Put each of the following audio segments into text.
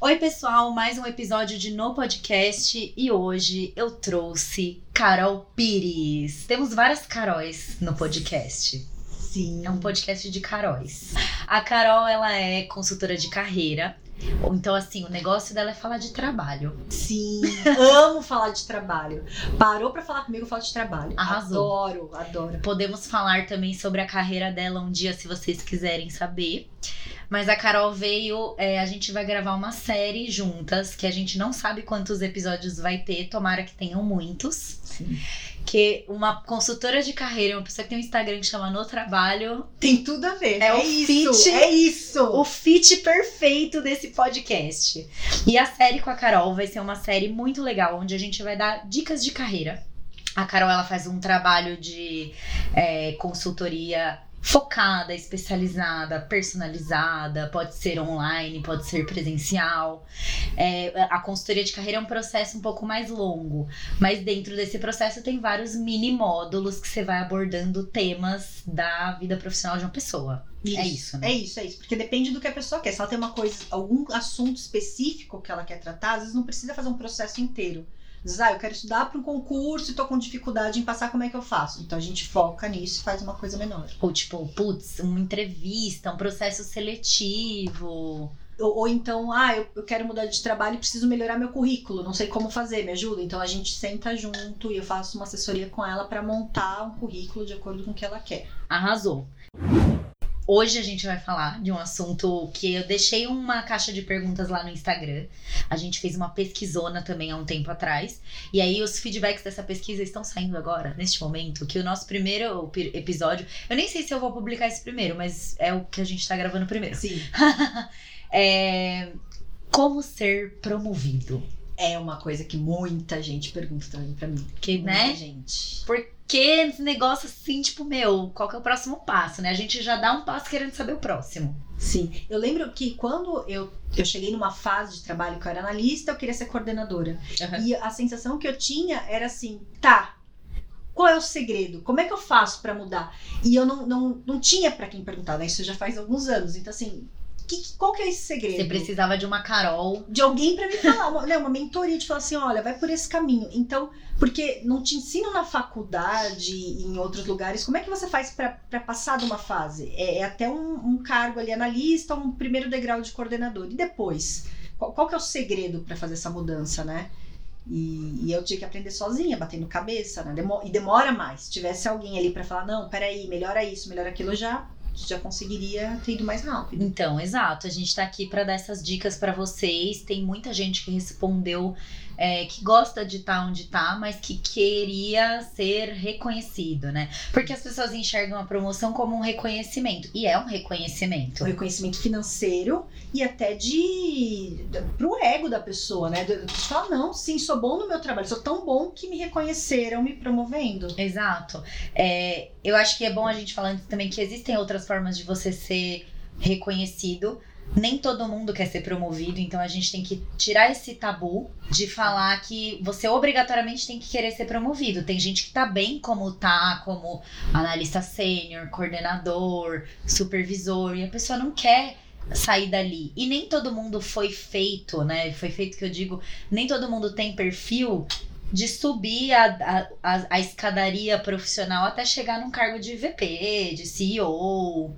Oi, pessoal, mais um episódio de No Podcast e hoje eu trouxe Carol Pires. Temos várias Caróis no podcast. Sim. É um podcast de Caróis. A Carol, ela é consultora de carreira. Então, assim, o negócio dela é falar de trabalho. Sim, amo falar de trabalho. Parou pra falar comigo, eu falo de trabalho. Arrasou. Adoro, adoro. Podemos falar também sobre a carreira dela um dia, se vocês quiserem saber. Mas a Carol veio, é, a gente vai gravar uma série juntas, que a gente não sabe quantos episódios vai ter, tomara que tenham muitos. Sim. Que uma consultora de carreira, uma pessoa que tem um Instagram que chama No Trabalho, Tem tudo a ver. É o isso, fit- É isso. o fit perfeito desse podcast. E a série com a Carol vai ser uma série muito legal, onde a gente vai dar dicas de carreira. A Carol ela faz um trabalho de é, consultoria focada, especializada, personalizada, pode ser online, pode ser presencial. É, a consultoria de carreira é um processo um pouco mais longo, mas dentro desse processo tem vários mini módulos que você vai abordando temas da vida profissional de uma pessoa. É isso, né? É isso, é isso. Porque depende do que a pessoa quer. Se ela tem uma coisa, algum assunto específico que ela quer tratar, às vezes não precisa fazer um processo inteiro. Vezes, ah, eu quero estudar para um concurso e tô com dificuldade em passar, como é que eu faço? Então a gente foca nisso e faz uma coisa menor. Ou tipo, putz, uma entrevista, um processo seletivo. Ou, ou então, ah, eu, eu quero mudar de trabalho e preciso melhorar meu currículo, não sei como fazer, me ajuda? Então a gente senta junto e eu faço uma assessoria com ela para montar um currículo de acordo com o que ela quer. Arrasou. Hoje a gente vai falar de um assunto que eu deixei uma caixa de perguntas lá no Instagram. A gente fez uma pesquisona também há um tempo atrás. E aí os feedbacks dessa pesquisa estão saindo agora, neste momento, que o nosso primeiro pi- episódio. Eu nem sei se eu vou publicar esse primeiro, mas é o que a gente tá gravando primeiro. Sim. É. Como ser promovido. É uma coisa que muita gente pergunta também pra mim. Que, Muita né? gente. Porque esse negócio assim, tipo, meu, qual que é o próximo passo, né? A gente já dá um passo querendo saber o próximo. Sim. Eu lembro que quando eu, eu cheguei numa fase de trabalho que eu era analista, eu queria ser coordenadora. Uhum. E a sensação que eu tinha era assim, tá. Qual é o segredo? Como é que eu faço pra mudar? E eu não, não, não tinha pra quem perguntar, né? Isso já faz alguns anos. Então, assim, que, qual que é esse segredo? Você precisava de uma Carol. de alguém pra me falar, uma, né, uma mentoria de falar assim, olha, vai por esse caminho. Então, porque não te ensinam na faculdade e em outros lugares, como é que você faz pra passar de uma fase? É, é até um, um cargo ali, analista, um primeiro degrau de coordenador. E depois? Qual, qual que é o segredo pra fazer essa mudança, né? E, e eu tinha que aprender sozinha, batendo cabeça, né? Demo- e demora mais. Se tivesse alguém ali pra falar, não, peraí, melhora isso, melhora aquilo, já, já conseguiria ter ido mais rápido. Então, exato. A gente tá aqui pra dar essas dicas pra vocês. Tem muita gente que respondeu é, que gosta de estar onde tá, mas que queria ser reconhecido, né? Porque as pessoas enxergam a promoção como um reconhecimento. E é um reconhecimento. o reconhecimento financeiro e até de pro ego da pessoa, né? Falar, não, sim, sou bom no meu trabalho, sou tão bom que me reconheceram me promovendo. Exato. É, eu acho que é bom a gente falar também que existem outras formas de você ser reconhecido. Nem todo mundo quer ser promovido, então a gente tem que tirar esse tabu de falar que você obrigatoriamente tem que querer ser promovido. Tem gente que tá bem como tá, como analista sênior, coordenador, supervisor, e a pessoa não quer sair dali. E nem todo mundo foi feito, né? Foi feito que eu digo, nem todo mundo tem perfil de subir a, a, a, escadaria profissional até chegar num cargo de VP, de CEO.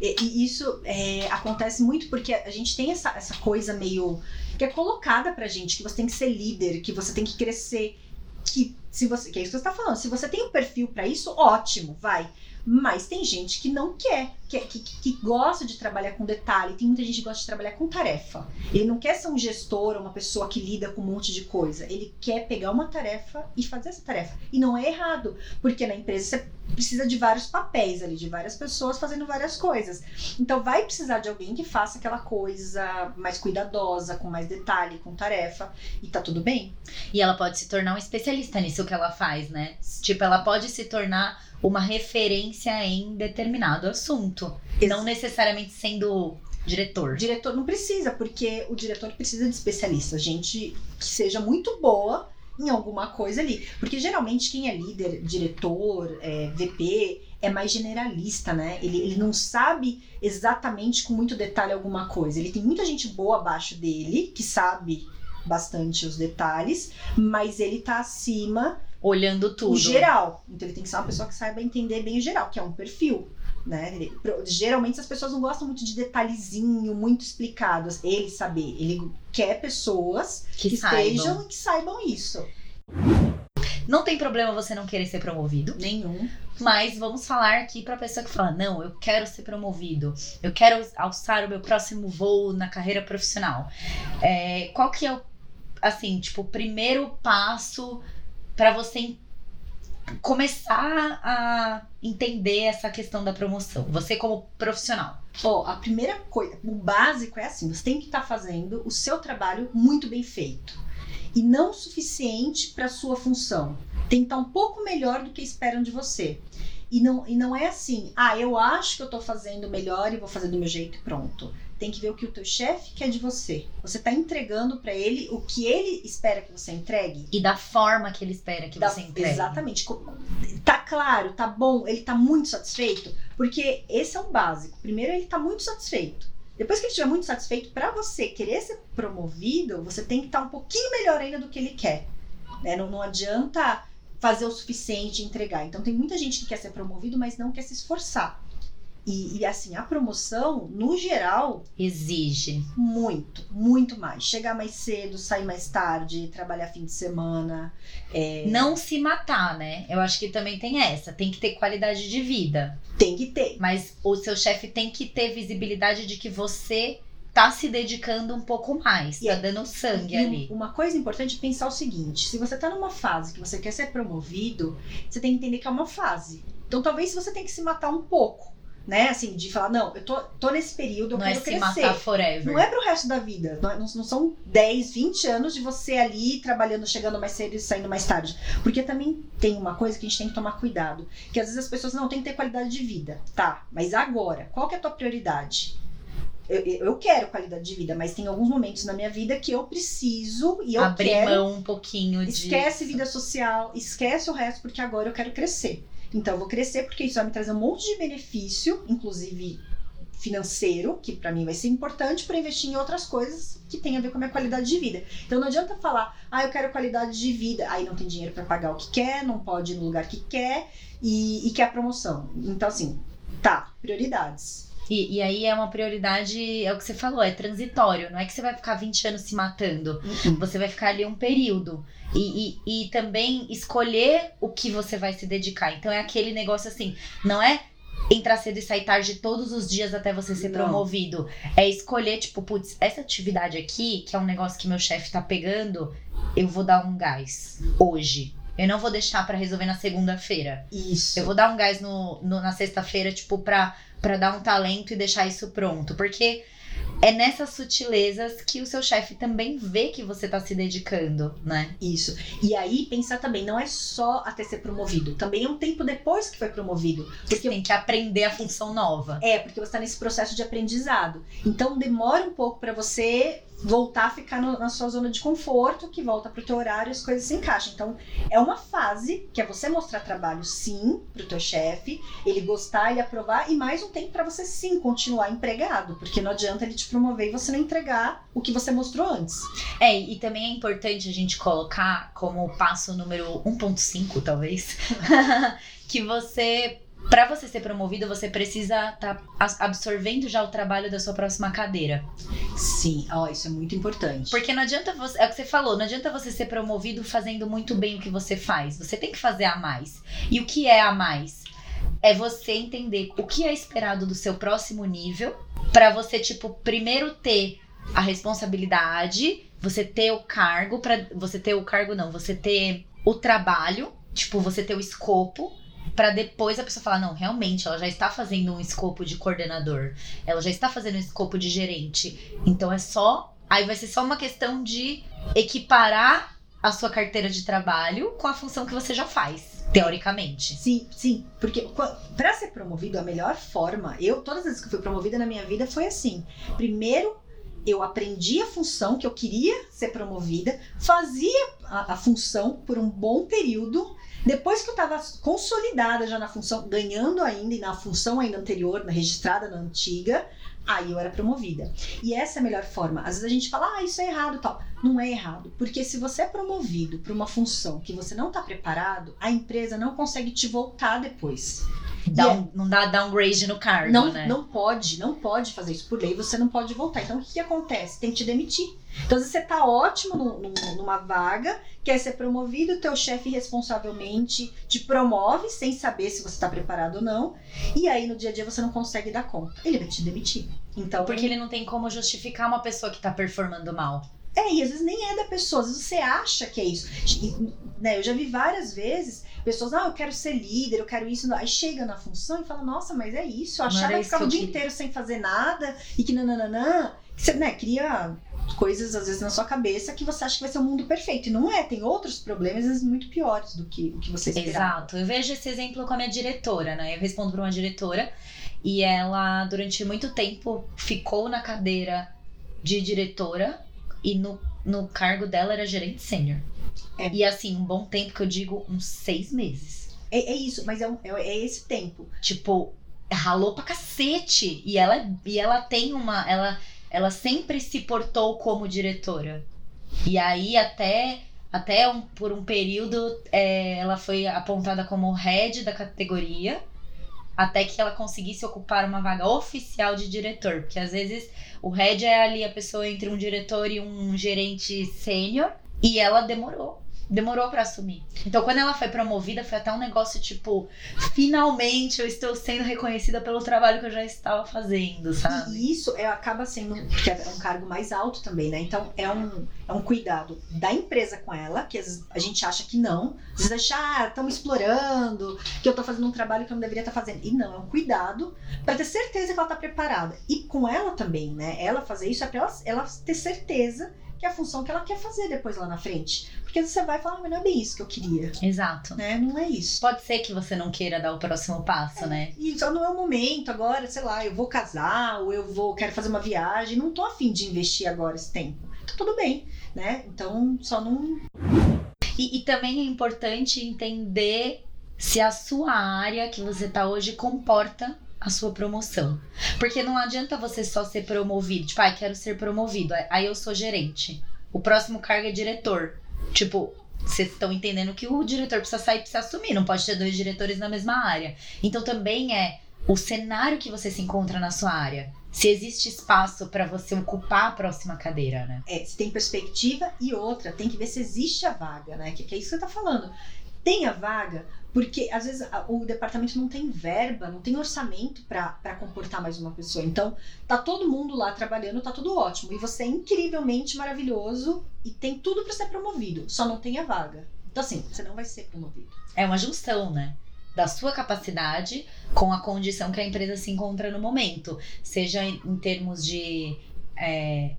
E, e isso é, acontece muito porque a gente tem essa, essa coisa meio que é colocada pra gente, que você tem que ser líder, que você tem que crescer, que se você, que é isso que você tá falando, se você tem o perfil pra isso, ótimo, vai. Mas tem gente que não quer. que, que, que gosta de trabalhar com detalhe, tem muita gente que gosta de trabalhar com tarefa. Ele não quer ser um gestor, uma pessoa que lida com um monte de coisa. Ele quer pegar uma tarefa e fazer essa tarefa. E não é errado, porque na empresa você precisa de vários papéis ali, de várias pessoas fazendo várias coisas. Então vai precisar de alguém que faça aquela coisa mais cuidadosa, com mais detalhe, com tarefa, e tá tudo bem. E ela pode se tornar um especialista nisso que ela faz, né? Tipo, ela pode se tornar uma referência em determinado assunto. Ex- Não necessariamente sendo diretor. Diretor não precisa, porque o diretor precisa de especialistas, gente que seja muito boa em alguma coisa ali. Porque geralmente quem é líder, diretor, é, VP, é mais generalista, né? Ele, ele não sabe exatamente com muito detalhe alguma coisa. Ele tem muita gente boa abaixo dele, que sabe bastante os detalhes, mas ele tá acima Olhando tudo. o geral. Então ele tem que ser uma pessoa que saiba entender bem o geral, que é um perfil. Né? Geralmente as pessoas não gostam muito de detalhezinho, muito explicados. Ele saber, ele quer pessoas que que estejam e que saibam isso. Não tem problema você não querer ser promovido. Nenhum. Mas vamos falar aqui pra pessoa que fala: não, eu quero ser promovido, eu quero alçar o meu próximo voo na carreira profissional. É, qual que é o, assim, tipo, o primeiro passo pra você começar a entender essa questão da promoção? Você como profissional. Ó, a primeira coisa, o básico é assim: você tem que estar fazendo o seu trabalho muito bem feito. E não o suficiente para sua função. Tem que estar um pouco melhor do que esperam de você. E não, e não é assim, ah, eu acho que eu tô fazendo melhor e vou fazer do meu jeito e pronto. Tem que ver o que o teu chefe quer de você. Você tá entregando para ele o que ele espera que você entregue. E da forma que ele espera que Da- você entregue. Exatamente. Tá claro, tá bom, ele tá muito satisfeito? Porque esse é o básico. Primeiro, ele tá muito satisfeito. Depois que ele estiver muito satisfeito, para você querer ser promovido, você tem que estar um pouquinho melhor ainda do que ele quer. né? Não, não adianta fazer o suficiente e entregar. Então, tem muita gente que quer ser promovido, mas não quer se esforçar. E, e, assim, a promoção, no geral, Exige. muito, muito mais. Chegar mais cedo, sair mais tarde, trabalhar fim de semana. é, Não se matar, né? Eu acho que também tem essa. Tem que ter qualidade de vida. Tem que ter. Mas o seu chefe tem que ter visibilidade de que você tá se dedicando um pouco mais, E tá é- dando sangue ali. uma coisa importante é pensar o seguinte: se você tá numa fase que você quer ser promovido, você tem que entender que é uma fase. Então talvez você tenha que se matar um pouco, né? Assim, de falar, não, eu tô, tô nesse período, eu Não é quero se crescer. matar forever. Não é pro resto da vida. Não, é- não- não são 10, 20 anos de você ali trabalhando, chegando mais cedo e saindo mais tarde. Porque também tem uma coisa que a gente tem que tomar cuidado. Que às vezes as pessoas não têm que ter qualidade de vida. Tá, mas agora, qual que é a tua prioridade? Eu, eu quero qualidade de vida, mas tem alguns momentos na minha vida que eu preciso e eu Abrir quero. mão um pouquinho de. Esquece vida social, esquece o resto, porque agora eu quero crescer. Então, eu vou crescer porque isso vai me trazer um monte de benefício, inclusive financeiro, que pra mim vai ser importante para investir em outras coisas que tem a ver com a minha qualidade de vida. Então não adianta falar, ah, eu quero qualidade de vida, aí não tem dinheiro para pagar o que quer, não pode ir no lugar que quer e, e quer promoção. Então assim, tá, prioridades. E, e aí é uma prioridade, é o que você falou, é transitório. Não é que você vai ficar 20 anos se matando. Você vai ficar ali um período. E, e, e também escolher o que você vai se dedicar. Então é aquele negócio assim, não é entrar cedo e sair tarde todos os dias até você ser Não. promovido. É escolher, tipo, putz, essa atividade aqui, que é um negócio que meu chefe tá pegando, eu vou dar um gás hoje. Eu não vou deixar pra resolver na segunda-feira. Isso. Eu vou dar um gás no, no- na sexta-feira, tipo, pra, pra dar um talento e deixar isso pronto. Porque é nessas sutilezas que o seu chefe também vê que você tá se dedicando, né? Isso. E aí, pensar também, não é só até ser promovido, também é um tempo depois que foi promovido. Porque tem que aprender a função nova. É, porque você está nesse processo de aprendizado. Então demora um pouco para você voltar a ficar no- na sua zona de conforto, que volta pro teu horário e as coisas se encaixam. Então é uma fase que é você mostrar trabalho sim pro teu chefe, ele gostar, ele aprovar e mais um tempo para você sim continuar empregado, porque não adianta ele te promover e você não entregar o que você mostrou antes. É, e também é importante a gente colocar como passo número 1.5, talvez, que você. Pra você ser promovido, você precisa estar absorvendo já o trabalho da sua próxima cadeira. Sim, ó, isso é muito importante. Porque não adianta você. É o que você falou, não adianta você ser promovido fazendo muito bem o que você faz. Você tem que fazer a mais. E o que é a mais? é você entender o que é esperado do seu próximo nível, para você, tipo, primeiro ter a responsabilidade, você ter o cargo, para você ter o cargo, não, você ter o trabalho, tipo, você ter o escopo, para depois a pessoa falar, não, realmente, ela já está fazendo um escopo de coordenador, ela já está fazendo um escopo de gerente. Então é só. Aí vai ser só uma questão de equiparar a sua carteira de trabalho com a função que você já faz, teoricamente. Sim, sim, porque para ser promovido a melhor forma, eu todas as vezes que fui promovida na minha vida foi assim. Primeiro eu aprendi a função que eu queria ser promovida, fazia a, a função por um bom período. Depois que eu estava consolidada já na função, ganhando ainda e na função ainda anterior, registrada na antiga, aí eu era promovida. E essa é a melhor forma. Às vezes a gente fala, ah, isso é errado tal. Não é errado, porque se você é promovido para uma função que você não está preparado, a empresa não consegue te voltar depois. Dá um, não dá downgrade no cargo, não, né? Não pode, não pode fazer isso por lei, você não pode voltar. Então o que, que acontece? Tem que te demitir. Então você tá ótimo no, no, numa vaga, quer ser promovido, o teu chefe responsavelmente te promove sem saber se você está preparado ou não, e aí no dia a dia você não consegue dar conta. Ele vai te demitir. Então, Porque ele não tem como justificar uma pessoa que tá performando mal. É, e às vezes nem é da pessoa, às vezes você acha que é isso. E, né, eu já vi várias vezes pessoas, ah, eu quero ser líder, eu quero isso. Aí chega na função e fala, nossa, mas é isso. Eu achava que ficava o dia inteiro sem fazer nada e que nananã. Você né, cria coisas, às vezes, na sua cabeça que você acha que vai ser o um mundo perfeito. E não é, tem outros problemas, às vezes, muito piores do que o que você esperava. Exato. Eu vejo esse exemplo com a minha diretora, né? Eu respondo para uma diretora e ela, durante muito tempo, ficou na cadeira de diretora e no, no cargo dela era gerente sênior. É. E assim, um bom tempo que eu digo, uns seis meses. É, é isso, mas é, um, é, é esse tempo. Tipo, ralou pra cacete. E ela, e ela tem uma. Ela, ela sempre se portou como diretora. E aí, até, até um, por um período, é, ela foi apontada como head da categoria. Até que ela conseguisse ocupar uma vaga oficial de diretor. Porque às vezes o head é ali a pessoa entre um diretor e um gerente sênior. E ela demorou demorou para assumir. Então, quando ela foi promovida, foi até um negócio tipo, finalmente eu estou sendo reconhecida pelo trabalho que eu já estava fazendo, sabe? E isso é, acaba sendo, porque é um cargo mais alto também, né? Então, é um, é um cuidado da empresa com ela, que a gente acha que não. Às vezes acha, ah, estão explorando, que eu estou fazendo um trabalho que eu não deveria estar tá fazendo. E não, é um cuidado para ter certeza que ela está preparada. E com ela também, né? Ela fazer isso é para ela, ela ter certeza que é a função que ela quer fazer depois lá na frente. Porque você vai falar, ah, mas não é bem isso que eu queria. Exato. Né? Não é isso. Pode ser que você não queira dar o próximo passo, é, né? E só não é o momento agora, sei lá, eu vou casar, ou eu vou, quero fazer uma viagem, não tô afim de investir agora esse tempo. Então, tudo bem, né? Então, só não. E, e também é importante entender se a sua área que você tá hoje comporta a sua promoção. Porque não adianta você só ser promovido. Tipo, ah, quero ser promovido. Aí eu sou gerente. O próximo cargo é diretor. Tipo, vocês estão entendendo que o diretor precisa sair, precisa assumir. Não pode ter dois diretores na mesma área. Então também é o cenário que você se encontra na sua área. Se existe espaço para você ocupar a próxima cadeira, né? É, se tem perspectiva e outra, tem que ver se existe a vaga, né? Que, que é isso que você tá falando. Tem a vaga, porque às vezes o departamento não tem verba, não tem orçamento para comportar mais uma pessoa. Então, tá todo mundo lá trabalhando, tá tudo ótimo. E você é incrivelmente maravilhoso e tem tudo para ser promovido, só não tem a vaga. Então, assim, você não vai ser promovido. É uma junção, né? Da sua capacidade com a condição que a empresa se encontra no momento. Seja em, termos de. É,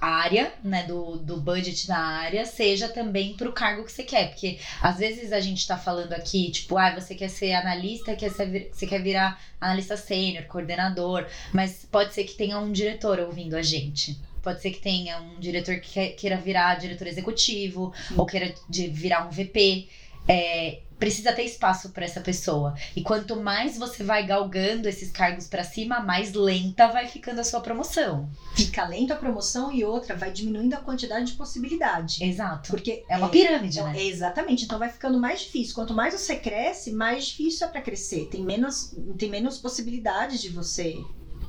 área, né, do, do budget da área, seja também para o cargo que você quer. Porque às vezes a gente está falando aqui, tipo, ah, você quer ser analista, quer ser, você quer virar analista sênior, coordenador, mas pode ser que tenha um diretor ouvindo a gente. Pode ser que tenha um diretor que queira virar diretor executivo, Sim. ou queira virar um VP. É, precisa ter espaço para essa pessoa. E quanto mais você vai galgando esses cargos para cima, mais lenta vai ficando a sua promoção. Fica lenta a promoção e outra vai diminuindo a quantidade de possibilidade. Exato. Porque é uma é, pirâmide, é, né? Exatamente. Então vai ficando mais difícil. Quanto mais você cresce, mais difícil é para crescer. Tem menos, tem menos possibilidades de você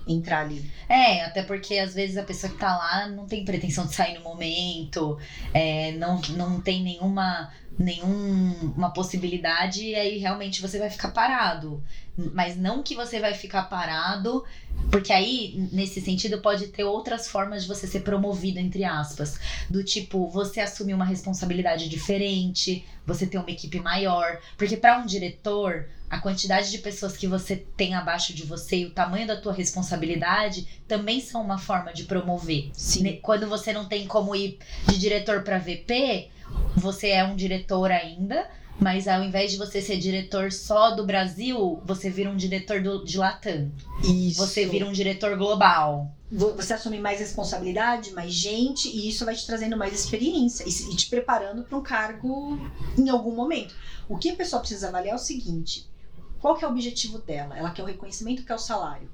entrar ali. É, até porque às vezes a pessoa que tá lá não tem pretensão de sair no momento, é, não, não tem nenhuma nenhuma possibilidade e aí realmente você vai ficar parado. Mas não que você vai ficar parado, porque aí, nesse sentido, pode ter outras formas de você ser promovido, entre aspas. Do tipo, você assumir uma responsabilidade diferente, você ter uma equipe maior. Porque para um diretor, a quantidade de pessoas que você tem abaixo de você e o tamanho da tua responsabilidade também são uma forma de promover. Sim. Quando você não tem como ir de diretor para VP, você é um diretor ainda, mas ao invés de você ser diretor só do Brasil, você vira um diretor do, de Latam. Isso. Você vira um diretor global. Você assume mais responsabilidade, mais gente, e isso vai te trazendo mais experiência e te preparando para um cargo em algum momento. O que a pessoa precisa avaliar é o seguinte: qual que é o objetivo dela? Ela quer o reconhecimento, quer o salário.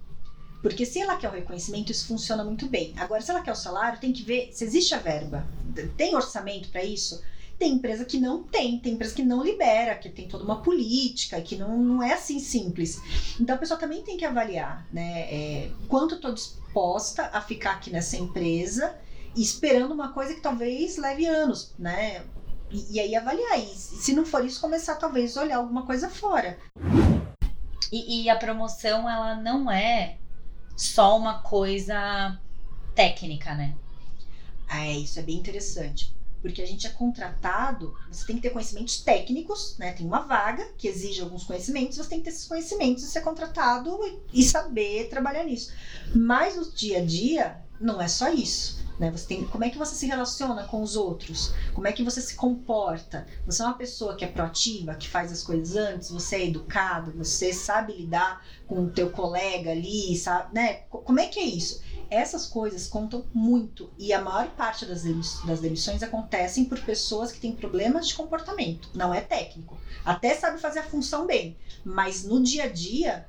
Porque se ela quer o reconhecimento, isso funciona muito bem. Agora, se ela quer o salário, tem que ver se existe a verba. Tem orçamento para isso? Tem empresa que não tem, tem empresa que não libera, que tem toda uma política, que não, não é assim simples. Então a pessoa também tem que avaliar, né? É, quanto estou disposta a ficar aqui nessa empresa esperando uma coisa que talvez leve anos, né? E, e aí avaliar. E se não for isso, começar talvez a olhar alguma coisa fora. E, e a promoção, ela não é só uma coisa técnica, né? Ah, é, isso é bem interessante porque a gente é contratado, você tem que ter conhecimentos técnicos, né? Tem uma vaga que exige alguns conhecimentos, você tem que ter esses conhecimentos e ser contratado e saber trabalhar nisso. Mas no dia a dia, não é só isso. Né? Você tem, como é que você se relaciona com os outros? Como é que você se comporta? Você é uma pessoa que é proativa, que faz as coisas antes, você é educado, você sabe lidar com o teu colega ali, sabe, né? Como é que é isso? essas coisas contam muito e a maior parte das, das demissões acontecem por pessoas que têm problemas de comportamento, não é técnico. Até sabe fazer a função bem, mas no dia a dia.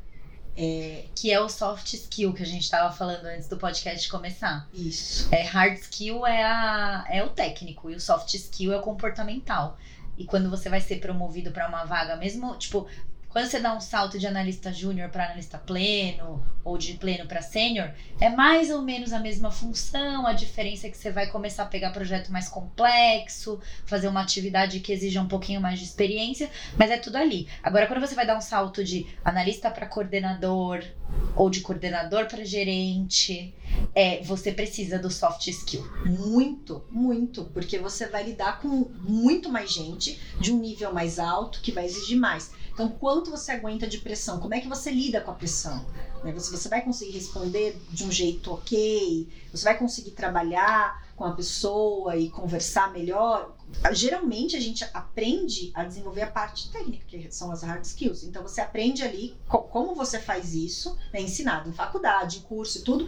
É... Que é o soft skill que a gente estava falando antes do podcast começar. Isso. É, hard skill é, a, é o técnico e o soft skill é o comportamental. E quando você vai ser promovido para uma vaga, mesmo, tipo, quando você dá um salto de analista júnior para analista pleno ou de pleno para sênior, é mais ou menos a mesma função. A diferença é que você vai começar a pegar projeto mais complexo, fazer uma atividade que exija um pouquinho mais de experiência, mas é tudo ali. Agora, quando você vai dar um salto de analista para coordenador ou de coordenador para gerente, é, você precisa do soft skill. Muito, muito, porque você vai lidar com muito mais gente de um nível mais alto que vai exigir mais. Então, quanto você aguenta de pressão? Como é que você lida com a pressão? Né? Você, você vai conseguir responder de um jeito ok? Você vai conseguir trabalhar com a pessoa e conversar melhor? Geralmente a gente aprende a desenvolver a parte técnica, que são as hard skills. Então você aprende ali co como você faz isso, né, ensinado em faculdade, em curso e tudo,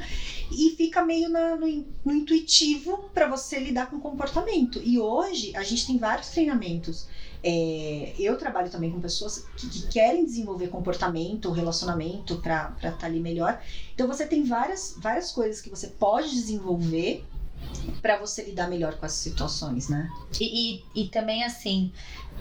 e fica meio na, no, no intuitivo para você lidar com o comportamento. E hoje a gente tem vários treinamentos é, eu trabalho também com pessoas que, que querem desenvolver comportamento, relacionamento para estar tá ali melhor. Então você tem várias, várias coisas que você pode desenvolver para você lidar melhor com as situações, né? E, e, e, também assim,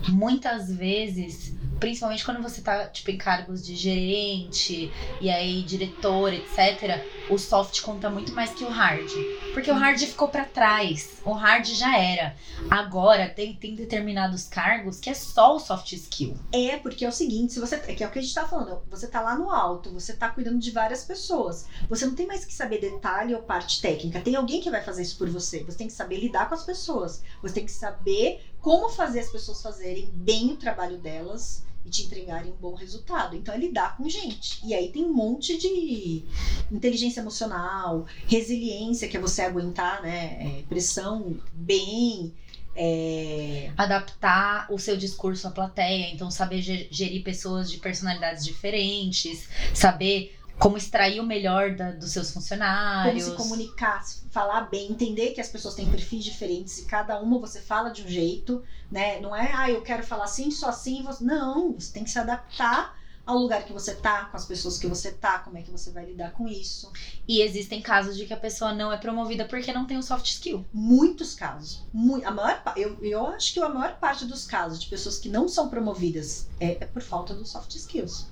muitas vezes, principalmente quando você tá tipo em cargos de gerente e aí diretor, etc, o soft conta muito mais que o hard, porque o hard ficou para trás, o hard já era. Agora tem, tem determinados cargos que é só o soft skill. É, porque é o seguinte, se você é que é o que a gente tá falando, você tá lá no alto, você tá cuidando de várias pessoas. Você não tem mais que saber detalhe ou parte técnica. Tem alguém que vai fazer isso por você. Você tem que saber lidar com as pessoas. Você tem que saber como fazer as pessoas fazerem bem o trabalho delas e te entregarem um bom resultado. Então é lidar com gente. E aí tem um monte de inteligência emocional, resiliência, que é você aguentar, né? É, pressão bem. É... Adaptar o seu discurso à plateia, então saber gerir pessoas de personalidades diferentes, saber como extrair o melhor da, dos seus funcionários. Como se comunicar, falar bem, entender que as pessoas têm perfis diferentes e cada uma você fala de um jeito, né? Não é, ah, eu quero falar assim, só assim. Você... Não, você tem que se adaptar ao lugar que você tá, com as pessoas que você tá, como é que você vai lidar com isso. E existem casos de que a pessoa não é promovida porque não tem o soft skill. Muitos casos. Muito, a maior, eu, eu acho que a maior parte dos casos de pessoas que não são promovidas é, é por falta dos soft skills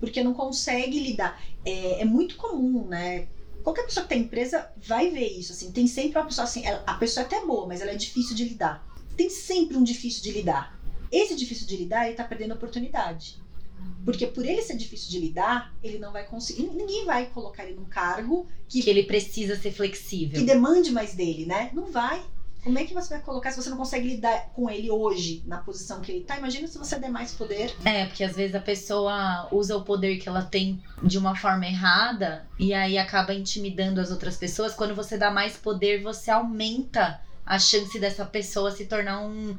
porque não consegue lidar. É, é muito comum, né? Qualquer pessoa que tem empresa vai ver isso, assim. Tem sempre uma pessoa assim, ela, a pessoa é até boa, mas ela é difícil de lidar. Tem sempre um difícil de lidar. Esse difícil de lidar, ele tá perdendo oportunidade. Porque por ele ser difícil de lidar, ele não vai conseguir. Ninguém vai colocar ele num cargo que, Que ele precisa ser flexível. que demande mais dele, né? Não vai. Como é que você vai colocar se você não consegue lidar com ele hoje, na posição que ele tá? Imagina se você der mais poder. É, porque às vezes a pessoa usa o poder que ela tem de uma forma errada e aí acaba intimidando as outras pessoas. Quando você dá mais poder, você aumenta a chance dessa pessoa se tornar um,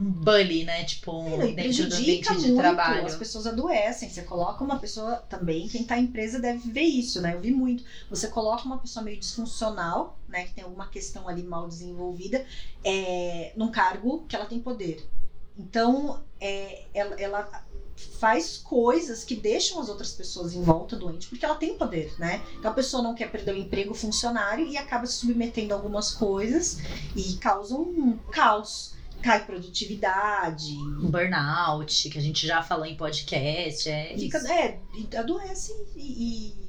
um bully, né? Tipo, um, e dentro do ambiente de trabalho. as pessoas adoecem. Você coloca uma pessoa também, quem tá em empresa deve ver isso, né? Eu vi muito. Você coloca uma pessoa meio disfuncional, né? Que tem alguma questão ali mal desenvolvida, é, num cargo que ela tem poder. Então, é, ela, ela faz coisas que deixam as outras pessoas em volta doentes, porque ela tem poder, né? Então a pessoa não quer perder o emprego o funcionário e acaba se submetendo a algumas coisas e causa um caos. Cai produtividade, burnout, que a gente já falou em podcast. É fica, isso. é, adoece e, e-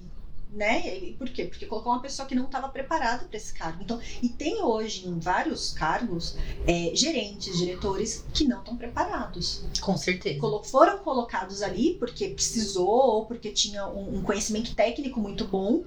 né? E por quê? Porque colocou uma pessoa que não estava preparada para esse cargo. Então, e tem hoje em vários cargos é, gerentes, diretores que não estão preparados. Com certeza. Colo- foram colocados ali porque precisou ou porque tinha um, um conhecimento técnico muito bom,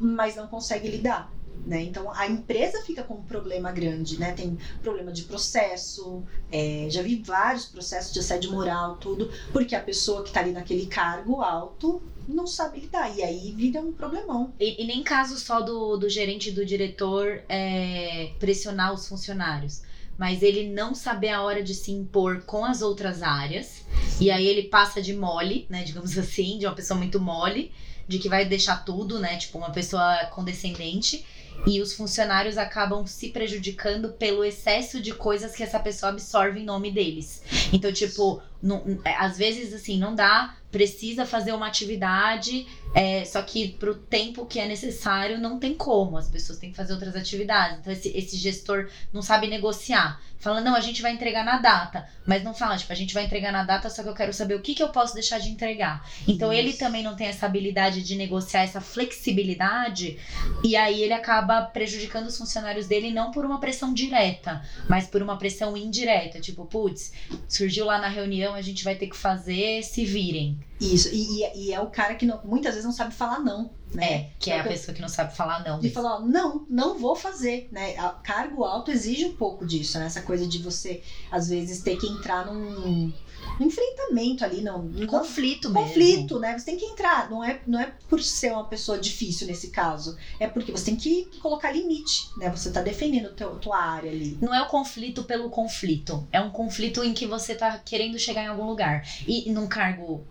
mas não consegue lidar. Né? Então a empresa fica com um problema grande, né? Tem problema de processo, é, já vi vários processos de assédio moral, tudo, porque a pessoa que está ali naquele cargo alto não sabe lidar. E aí vira um problemão. E, e nem caso só do, do gerente e do diretor é, pressionar os funcionários. Mas ele não saber a hora de se impor com as outras áreas. E aí ele passa de mole, né? Digamos assim, de uma pessoa muito mole, de que vai deixar tudo, né? Tipo, uma pessoa condescendente. E os funcionários acabam se prejudicando pelo excesso de coisas que essa pessoa absorve em nome deles. Então, tipo, não- é, às vezes, assim, não dá, precisa fazer uma atividade, é, só que pro tempo que é necessário, não tem como. As pessoas têm que fazer outras atividades. Então, esse, esse gestor não sabe negociar. Fala, não, a gente vai entregar na data. Mas não fala, tipo, a gente vai entregar na data, só que eu quero saber o que, que eu posso deixar de entregar. Então, ele Isso. também não tem essa habilidade de negociar, essa flexibilidade. E aí, ele acaba prejudicando os funcionários dele, não por uma pressão direta, mas por uma pressão indireta. Tipo, putz, surgiu lá na reunião, a gente vai ter que fazer, se virem. Isso. E, e- e é o cara que não- muitas vezes não sabe falar não. Né? É, que é a Então, pessoa que não sabe falar não. de falar, não, não vou fazer, né? Cargo alto exige um pouco disso, né? Essa coisa de você, às vezes, ter que entrar num, num enfrentamento ali, não, não Conflito mesmo. conflito, né? Você tem que entrar, não é, não é por ser uma pessoa difícil nesse caso, é porque você tem que colocar limite, né? Você tá defendendo a teu- tua área ali. Não é o conflito pelo conflito. É um conflito em que você tá querendo chegar em algum lugar. E num cargo.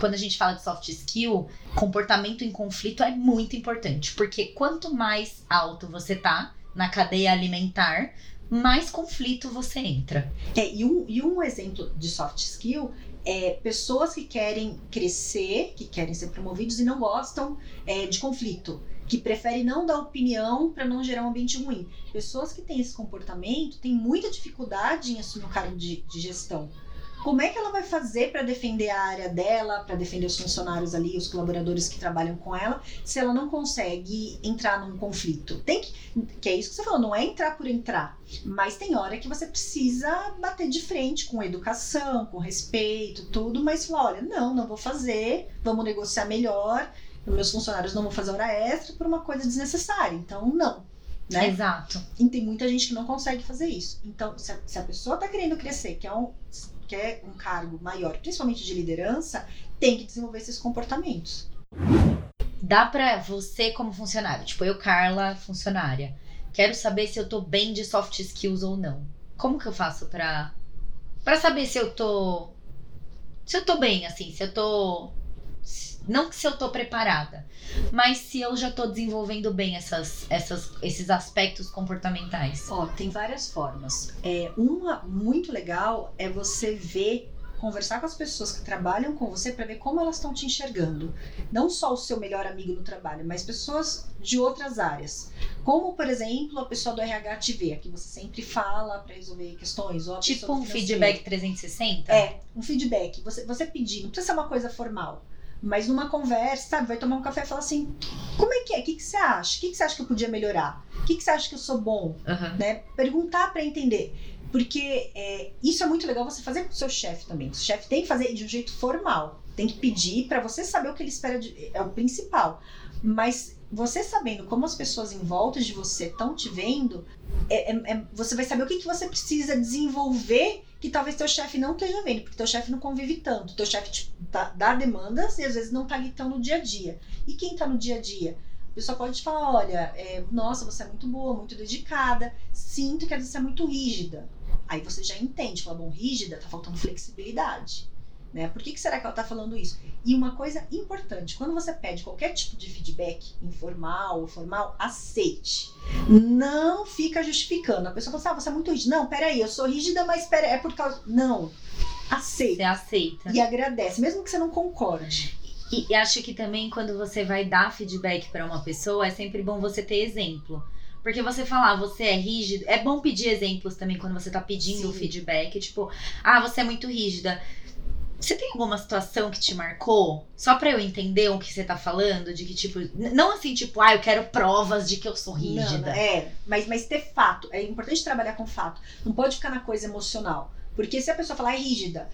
Quando a gente fala de soft skill, comportamento em conflito é muito importante. Porque quanto mais alto você tá na cadeia alimentar, mais conflito você entra. É, e, um, e um exemplo de soft skill é pessoas que querem crescer, que querem ser promovidos e não gostam é, de conflito. Que preferem não dar opinião para não gerar um ambiente ruim. Pessoas que têm esse comportamento têm muita dificuldade em assumir um cargo de, de gestão. Como é que ela vai fazer para defender a área dela, para defender os funcionários ali, os colaboradores que trabalham com ela, se ela não consegue entrar num conflito? Tem que, que é isso que você falou, não é entrar por entrar. Mas tem hora que você precisa bater de frente com educação, com respeito, tudo, mas falar, olha, não, não vou fazer, vamos negociar melhor, meus funcionários não vão fazer hora extra por uma coisa desnecessária, então não. Né? Exato. E tem muita gente que não consegue fazer isso. Então, se a, se a pessoa tá querendo crescer, quer um, quer um cargo maior, principalmente de liderança, tem que desenvolver esses comportamentos. Dá pra você como funcionário, tipo eu, Carla, funcionária, quero saber se eu tô bem de soft skills ou não. Como que eu faço pra para saber se eu tô se eu tô bem assim, se eu tô não que se eu tô preparada, mas se eu já tô desenvolvendo bem essas, essas esses aspectos comportamentais. Ó, tem várias formas. É, uma muito legal é você ver, conversar com as pessoas que trabalham com você para ver como elas estão te enxergando. Não só o seu melhor amigo no trabalho, mas pessoas de outras áreas. Como, por exemplo, a pessoa do RH te vê, que você sempre fala para resolver questões. Ou Tipo um feedback 360? É, um feedback. Você, você pedir, não precisa ser uma coisa formal. Mas numa conversa, sabe, vai tomar um café e falar assim: como é que é? O que, que você acha? O que, que você acha que eu podia melhorar? O que, que você acha que eu sou bom? Aham. né? Perguntar para entender. Porque é, isso é muito legal você fazer com o seu chefe também. O chefe tem que fazer de um jeito formal. Tem que pedir para você saber o que ele espera de, é o principal. Mas você sabendo como as pessoas em volta de você estão te vendo, é, é, é, você vai saber o que, que você precisa desenvolver que talvez teu chefe não esteja vendo, porque teu chefe não convive tanto. Teu chefe tipo, tá, dá demandas e às vezes não tá ali tão no dia a dia. E quem tá no dia a dia? A pessoa pode te falar, olha, é, nossa, você é muito boa, muito dedicada, sinto que às vezes você é muito rígida. Aí você já entende, fala, bom, rígida, tá faltando flexibilidade. Né? Por que, que será que ela está falando isso? E uma coisa importante, quando você pede qualquer tipo de feedback, informal ou formal, aceite. Não fica justificando. A pessoa fala assim, ah, você é muito rígida. Não, peraí, eu sou rígida, mas pera, é por causa... Não, aceita. Você aceita. E agradece, mesmo que você não concorde. E, e acho que também quando você vai dar feedback para uma pessoa, é sempre bom você ter exemplo. Porque você falar, ah, você é rígido. É bom pedir exemplos também quando você tá pedindo Sim. feedback. Tipo, ah, você é muito rígida. Você tem alguma situação que te marcou? Só pra eu entender o que você tá falando, de que, tipo, não assim, tipo, ah, eu quero provas de que eu sou rígida. Não, é, mas, mas ter fato. É importante trabalhar com fato. Não pode ficar na coisa emocional. Porque se a pessoa falar é rígida,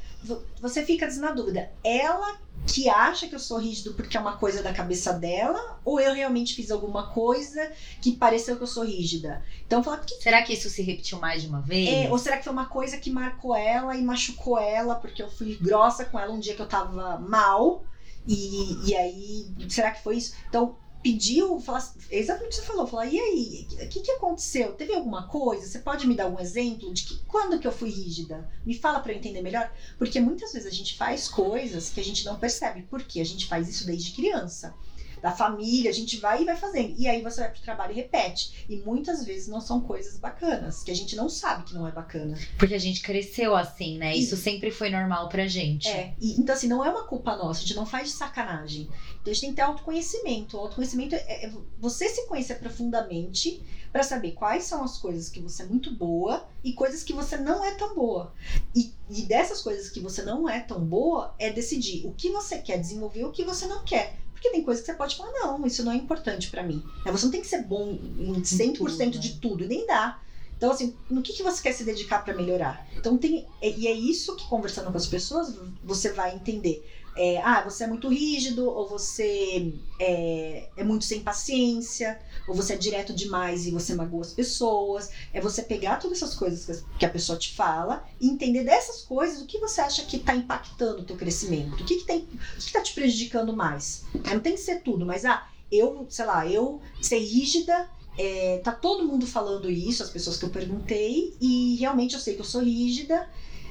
você fica na dúvida. Ela que acha que eu sou rígido porque é uma coisa da cabeça dela, ou eu realmente fiz alguma coisa que pareceu que eu sou rígida. Então, fala que será que isso se repetiu mais de uma vez? É, ou será que foi uma coisa que marcou ela e machucou ela porque eu fui grossa com ela um dia que eu tava mal? E, e aí, será que foi isso? Então, pediu, falar, exatamente o que você falou, falar, e aí, o que, que aconteceu? Teve alguma coisa? Você pode me dar um exemplo de que quando que eu fui rígida? Me fala para eu entender melhor, porque muitas vezes a gente faz coisas que a gente não percebe, porque a gente faz isso desde criança da família, a gente vai e vai fazendo. E aí você vai pro trabalho e repete. E muitas vezes não são coisas bacanas, que a gente não sabe que não é bacana. Porque a gente cresceu assim, né? Isso sempre foi normal pra gente. É. E, então, assim, não é uma culpa nossa, a gente não faz de sacanagem. Então a gente tem que ter autoconhecimento. O autoconhecimento é, é você se conhecer profundamente para saber quais são as coisas que você é muito boa e coisas que você não é tão boa. E, e dessas coisas que você não é tão boa, é decidir o que você quer desenvolver e o que você não quer. Porque tem coisas que você pode falar, não, isso não é importante para mim. É, você não tem que ser bom em 100% tudo, de né? tudo, nem dá. Então, assim, no que, que você quer se dedicar para melhorar? Então, tem. E é isso que, conversando com as pessoas, você vai entender é, ah, você é muito rígido, ou você é, é, muito sem paciência, ou você é direto demais e você magoa as pessoas. É você pegar todas essas coisas que a pessoa te fala e entender dessas coisas o que você acha que está impactando o teu crescimento, o que, que, tem, o que está te prejudicando mais. Não tem que ser tudo, mas ah, eu, sei lá, eu ser rígida é, tá todo mundo falando isso, as pessoas que eu perguntei, e realmente eu sei que eu sou rígida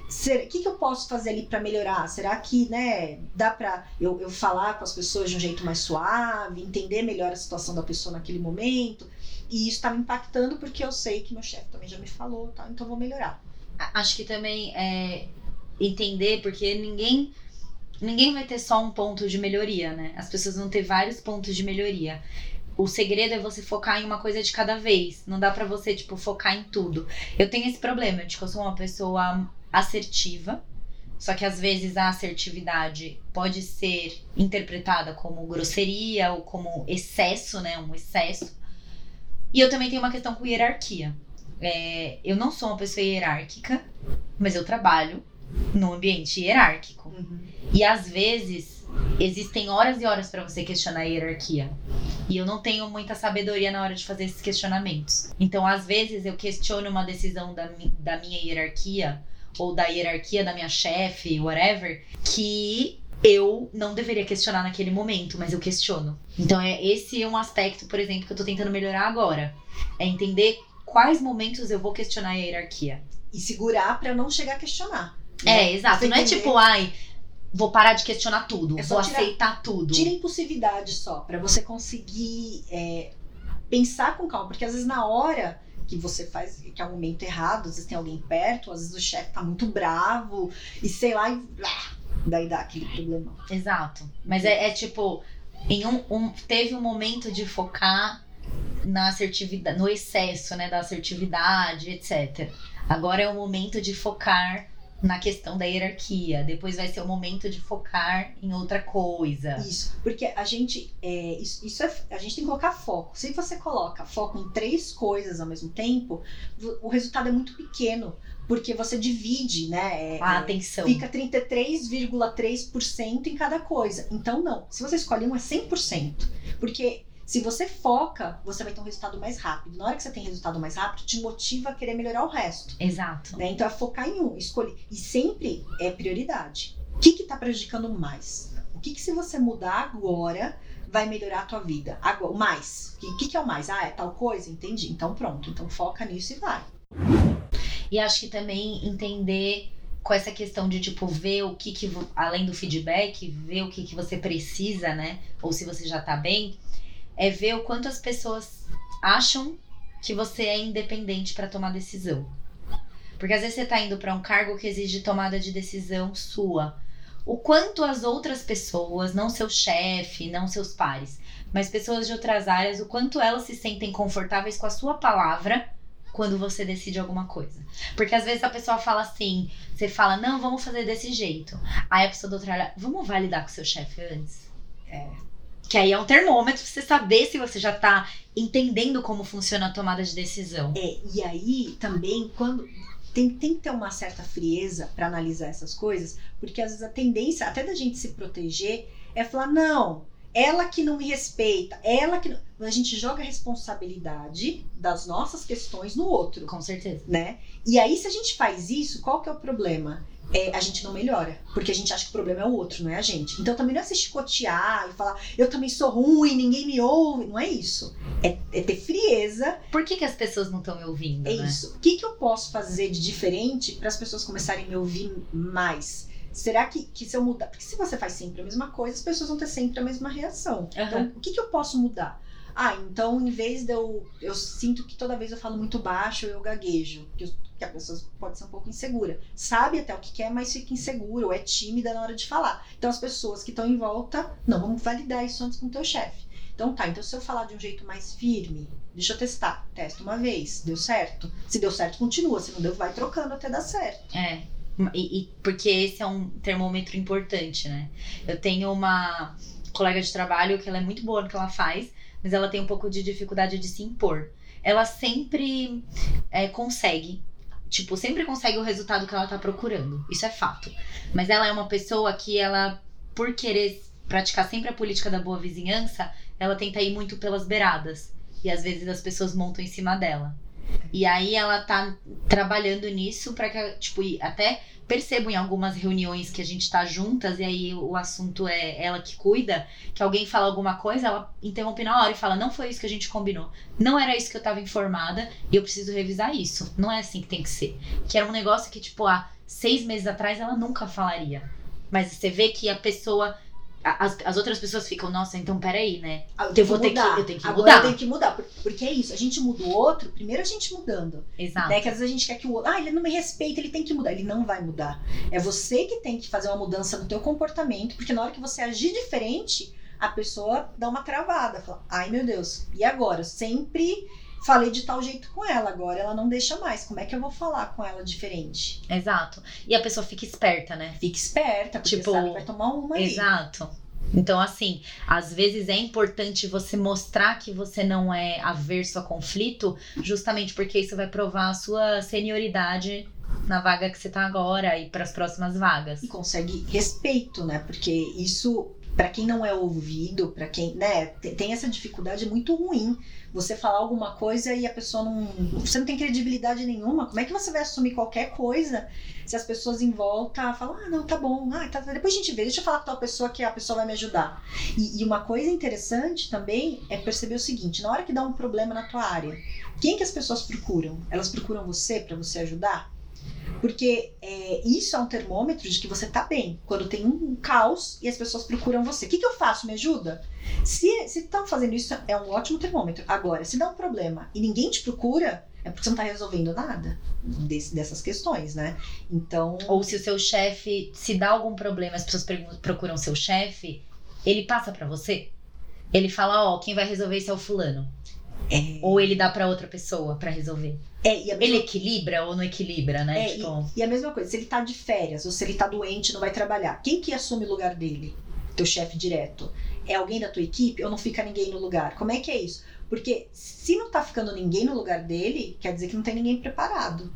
o que, que eu posso fazer ali para melhorar? Será que, né, dá para eu, eu falar com as pessoas de um jeito mais suave, entender melhor a situação da pessoa naquele momento? E isso está me impactando porque eu sei que meu chefe também já me falou, tá? então vou melhorar. Acho que também é entender, porque ninguém ninguém vai ter só um ponto de melhoria, né? As pessoas vão ter vários pontos de melhoria. O segredo é você focar em uma coisa de cada vez. Não dá para você, tipo, focar em tudo. Eu tenho esse problema de que eu sou uma pessoa assertiva. Só que às vezes a assertividade pode ser interpretada como grosseria ou como excesso, né? Um excesso. E eu também tenho uma questão com hierarquia. É, eu não sou uma pessoa hierárquica, mas eu trabalho no ambiente hierárquico. Uhum. E às vezes existem horas e horas para você questionar a hierarquia. E eu não tenho muita sabedoria na hora de fazer esses questionamentos. Então, às vezes, eu questiono uma decisão da, da minha hierarquia ou da hierarquia da minha chefe, whatever, que eu não deveria questionar naquele momento, mas eu questiono. Então, é esse é um aspecto, por exemplo, que eu tô tentando melhorar agora. É entender quais momentos eu vou questionar a hierarquia. E segurar para não chegar a questionar. Né? É, exato. Não é tipo, ai, vou parar de questionar tudo, é vou tirar, aceitar tudo. Tira impulsividade só, para você conseguir é, pensar com calma, porque às vezes na hora que você faz, que é o momento errado, às vezes tem alguém perto, às vezes o chefe tá muito bravo, e sei lá, e, ah, daí dá aquele problema. Exato. Mas é, é tipo, em um, um, teve um momento de focar na assertividade, no excesso, né, da assertividade, etc. Agora é o momento de focar na questão da hierarquia. Depois vai ser o momento de focar em outra coisa. Isso, porque a gente, é, isso, isso é, a gente tem que colocar foco. Se você coloca foco em três coisas ao mesmo tempo, o resultado é muito pequeno, porque você divide, né? É, a atenção. Fica 33,3% em cada coisa. Então, não. Se você escolhe um, é 100%. Porque se você foca, você vai ter um resultado mais rápido. Na hora que você tem resultado mais rápido, te motiva a querer melhorar o resto. Exato. Né? Então é focar em um, escolher. E sempre é prioridade. O que está prejudicando mais? O que, que se você mudar agora vai melhorar a tua vida? Agora, o mais. O que, que é o mais? Ah, é tal coisa? Entendi. Então pronto. Então foca nisso e vai. E acho que também entender com essa questão de tipo ver o que, que além do feedback, ver o que, que você precisa, né? Ou se você já tá bem, é ver o quanto as pessoas acham que você é independente para tomar decisão. Porque às vezes você tá indo para um cargo que exige tomada de decisão sua. O quanto as outras pessoas, não seu chefe, não seus pares, mas pessoas de outras áreas, o quanto elas se sentem confortáveis com a sua palavra quando você decide alguma coisa. Porque às vezes a pessoa fala assim, você fala, não, vamos fazer desse jeito. Aí a pessoa do outro lado, vamos validar com seu chefe antes? É, que aí é um termômetro pra você saber se você já tá entendendo como funciona a tomada de decisão. É, e aí também, quando. Tem, tem que ter uma certa frieza para analisar essas coisas, porque às vezes a tendência, até da gente se proteger, é falar: não, ela que não me respeita, ela que. Não... A gente joga a responsabilidade das nossas questões no outro. Com certeza. Né? E aí, se a gente faz isso, qual que é o problema? É, a gente não melhora. Porque a gente acha que o problema é o outro, não é a gente. Então também não é se chicotear e falar, eu também sou ruim, ninguém me ouve. Não é isso. É, é ter frieza. Por que, que as pessoas não estão me ouvindo? É né? isso. O que, que eu posso fazer de diferente para as pessoas começarem a me ouvir mais? Será que, que se eu mudar. Porque se você faz sempre a mesma coisa, as pessoas vão ter sempre a mesma reação. Uhum. Então, o que, que eu posso mudar? Ah, então em vez de eu. Eu sinto que toda vez eu falo muito baixo, eu gaguejo. Eu, que a pessoa pode ser um pouco insegura. Sabe até o que quer, mas fica insegura ou é tímida na hora de falar. Então as pessoas que estão em volta, não, vamos validar isso antes com o teu chefe. Então tá, então se eu falar de um jeito mais firme, deixa eu testar. Testa uma vez, deu certo. Se deu certo, continua. Se não deu, vai trocando até dar certo. É. E, e, porque esse é um termômetro importante, né? Eu tenho uma colega de trabalho que ela é muito boa no que ela faz, mas ela tem um pouco de dificuldade de se impor. Ela sempre é, consegue, tipo, sempre consegue o resultado que ela tá procurando. Isso é fato. Mas ela é uma pessoa que ela, por querer praticar sempre a política da boa vizinhança, ela tenta ir muito pelas beiradas. E às vezes as pessoas montam em cima dela. E aí ela tá trabalhando nisso para que, tipo, até percebo em algumas reuniões que a gente tá juntas e aí o assunto é ela que cuida, que alguém fala alguma coisa, ela interrompe na hora e fala: Não foi isso que a gente combinou. Não era isso que eu tava informada e eu preciso revisar isso. Não é assim que tem que ser. Que era um negócio que, tipo, há seis meses atrás ela nunca falaria. Mas você vê que a pessoa as, as outras pessoas ficam, nossa, então peraí, né? Ah, eu, eu vou ter que, eu tenho que Agora mudar. eu tenho que mudar. Porque é isso, a gente muda o outro, primeiro a gente mudando. Exato. Né? Que às vezes a gente quer que o outro, ah, ele não me respeita, ele tem que mudar. Ele não vai mudar. É você que tem que fazer uma mudança no teu comportamento, porque na hora que você agir diferente, a pessoa dá uma travada. Fala, ai meu Deus, e agora? Sempre falei de tal jeito com ela, agora ela não deixa mais. Como é que eu vou falar com ela diferente? Exato. E a pessoa fica esperta, né? Fica esperta, porque tipo, sabe que vai tomar uma aí. Exato. Então, assim, às vezes é importante você mostrar que você não é averso a conflito, justamente porque isso vai provar a sua senioridade na vaga que você tá agora e para as próximas vagas. E consegue respeito, né? Porque isso para quem não é ouvido, para quem, né, tem essa dificuldade muito ruim. Você falar alguma coisa e a pessoa não, você não tem credibilidade nenhuma. Como é que você vai assumir qualquer coisa se as pessoas em volta falam, ah, não, tá bom, ah, tá, depois a gente vê, deixa eu falar com tal pessoa que a pessoa vai me ajudar. E, e uma coisa interessante também é perceber o seguinte: na hora que dá um problema na tua área, quem que as pessoas procuram? Elas procuram você para você ajudar? Porque é, isso é um termômetro de que você tá bem. Quando tem um caos e as pessoas procuram você. O que, que eu faço? Me ajuda? Se estão fazendo isso, é um ótimo termômetro. Agora, se dá um problema e ninguém te procura, é porque você não tá resolvendo nada desse, dessas questões, né? Então. Ou se o seu chefe, se dá algum problema, as pessoas procuram seu chefe, ele passa para você? Ele fala, ó, oh, quem vai resolver isso é o fulano. É, Ou ele dá pra outra pessoa pra resolver? é, e mesma Ele equilibra ou não equilibra, né? É, tipo, E a mesma coisa, se ele tá de férias ou se ele tá doente e não vai trabalhar, quem que assume o lugar dele? Teu chefe direto. É alguém da tua equipe ou não fica ninguém no lugar? Como é que é isso? Porque se não tá ficando ninguém no lugar dele, quer dizer que não tem ninguém preparado.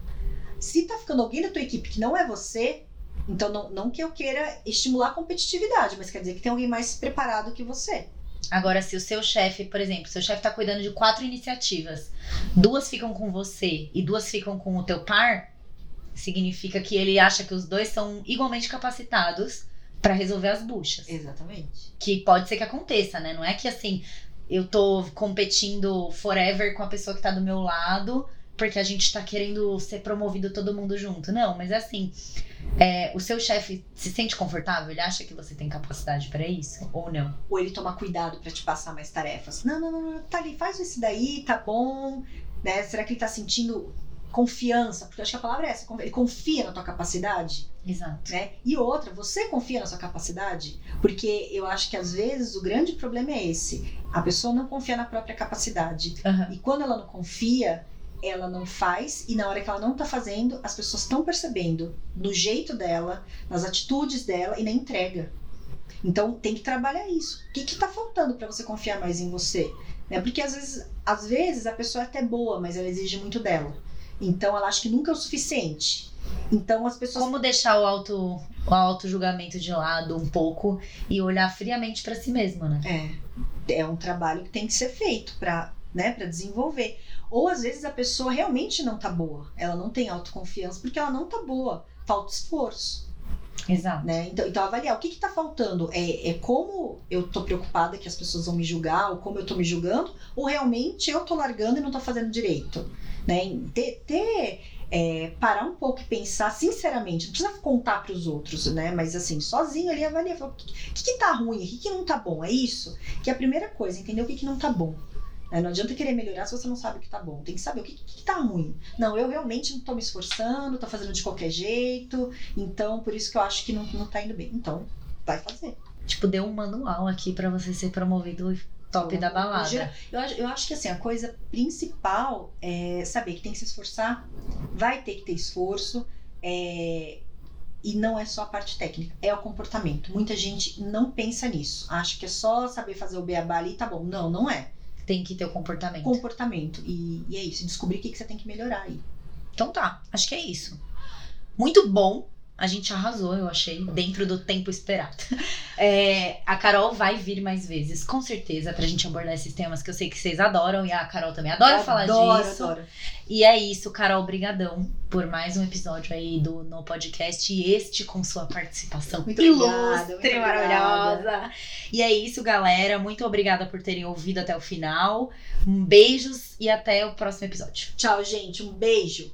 Se tá ficando alguém da tua equipe que não é você, então não, não que eu queira estimular a competitividade, mas quer dizer que tem alguém mais preparado que você. Agora, se o seu chefe, por exemplo, seu chefe tá cuidando de quatro iniciativas, duas ficam com você e duas ficam com o teu par, significa que ele acha que os dois são igualmente capacitados pra resolver as buchas. Exatamente. Que pode ser que aconteça, né? Não é que assim, eu tô competindo forever com a pessoa que tá do meu lado, porque a gente tá querendo ser promovido todo mundo junto. Não, mas é assim, é, o seu chefe se sente confortável? Ele acha que você tem capacidade pra isso? Ou não? Ou ele toma cuidado pra te passar mais tarefas. Não, não, não, não, tá ali, faz esse daí, tá bom. Né? Será que ele tá sentindo confiança? Porque eu acho que a palavra é essa, ele confia na tua capacidade. Exato. né? E outra, você confia na sua capacidade? Porque eu acho que às vezes o grande problema é esse. A pessoa não confia na própria capacidade. Aham. E quando ela não confia, ela não faz, e na hora que ela não tá fazendo, as pessoas estão percebendo no jeito dela, nas atitudes dela e na entrega. Então tem que trabalhar isso. O que, que tá faltando para você confiar mais em você? Né? Porque às vezes, às vezes a pessoa é até boa, mas ela exige muito dela. Então ela acha que nunca é o suficiente. Então as pessoas Como deixar o auto, o auto julgamento de lado um pouco e olhar friamente pra si mesmo, né? É, é um trabalho que tem que ser feito para né, para desenvolver. Ou às vezes a pessoa realmente não tá boa, ela não tem autoconfiança porque ela não tá boa, falta esforço, Exato. né? Então, então avaliar o que que tá faltando, é, é como eu tô preocupada que as pessoas vão me julgar, ou como eu tô me julgando, ou realmente eu tô largando e não tô fazendo direito, né? Ter, ter é, parar um pouco e pensar sinceramente, não precisa contar para os outros, né? Mas assim, sozinho ali avaliar, o que, que, que tá ruim, o que, que não tá bom, é isso? Que é a primeira coisa, entender o que, que não tá bom. Né? Não adianta querer melhorar se você não sabe o que tá bom. Tem que saber o que, que, tá ruim. Não, eu realmente não tô me esforçando, tô fazendo de qualquer jeito, então por isso que eu acho que não, não tá indo bem. Então, vai fazer. Tipo, deu um manual aqui pra você ser promovido top da balada. Eu acho, eu acho que assim, a coisa principal é saber que tem que se esforçar, vai ter que ter esforço, é, e não é só a parte técnica, é o comportamento. Muita gente não pensa nisso, acha que é só saber fazer o beabá ali e tá bom. Não, não é. Tem que ter o comportamento. Comportamento. E, e é isso, descobrir o que, que você tem que melhorar aí. Então tá, acho que é isso. Muito bom. A gente arrasou, eu achei, dentro do tempo esperado. É, a Carol vai vir mais vezes, com certeza, pra gente abordar esses temas que eu sei que vocês adoram e a Carol também adora falar Adoro, disso. adoro. E é isso, Carol, brigadão por mais um episódio aí do no podcast e este com sua participação Muito ilustre, obrigada. maravilhosa. E é isso, galera. Muito obrigada por terem ouvido até o final. Um beijos e até o próximo episódio. Tchau, gente. Um beijo.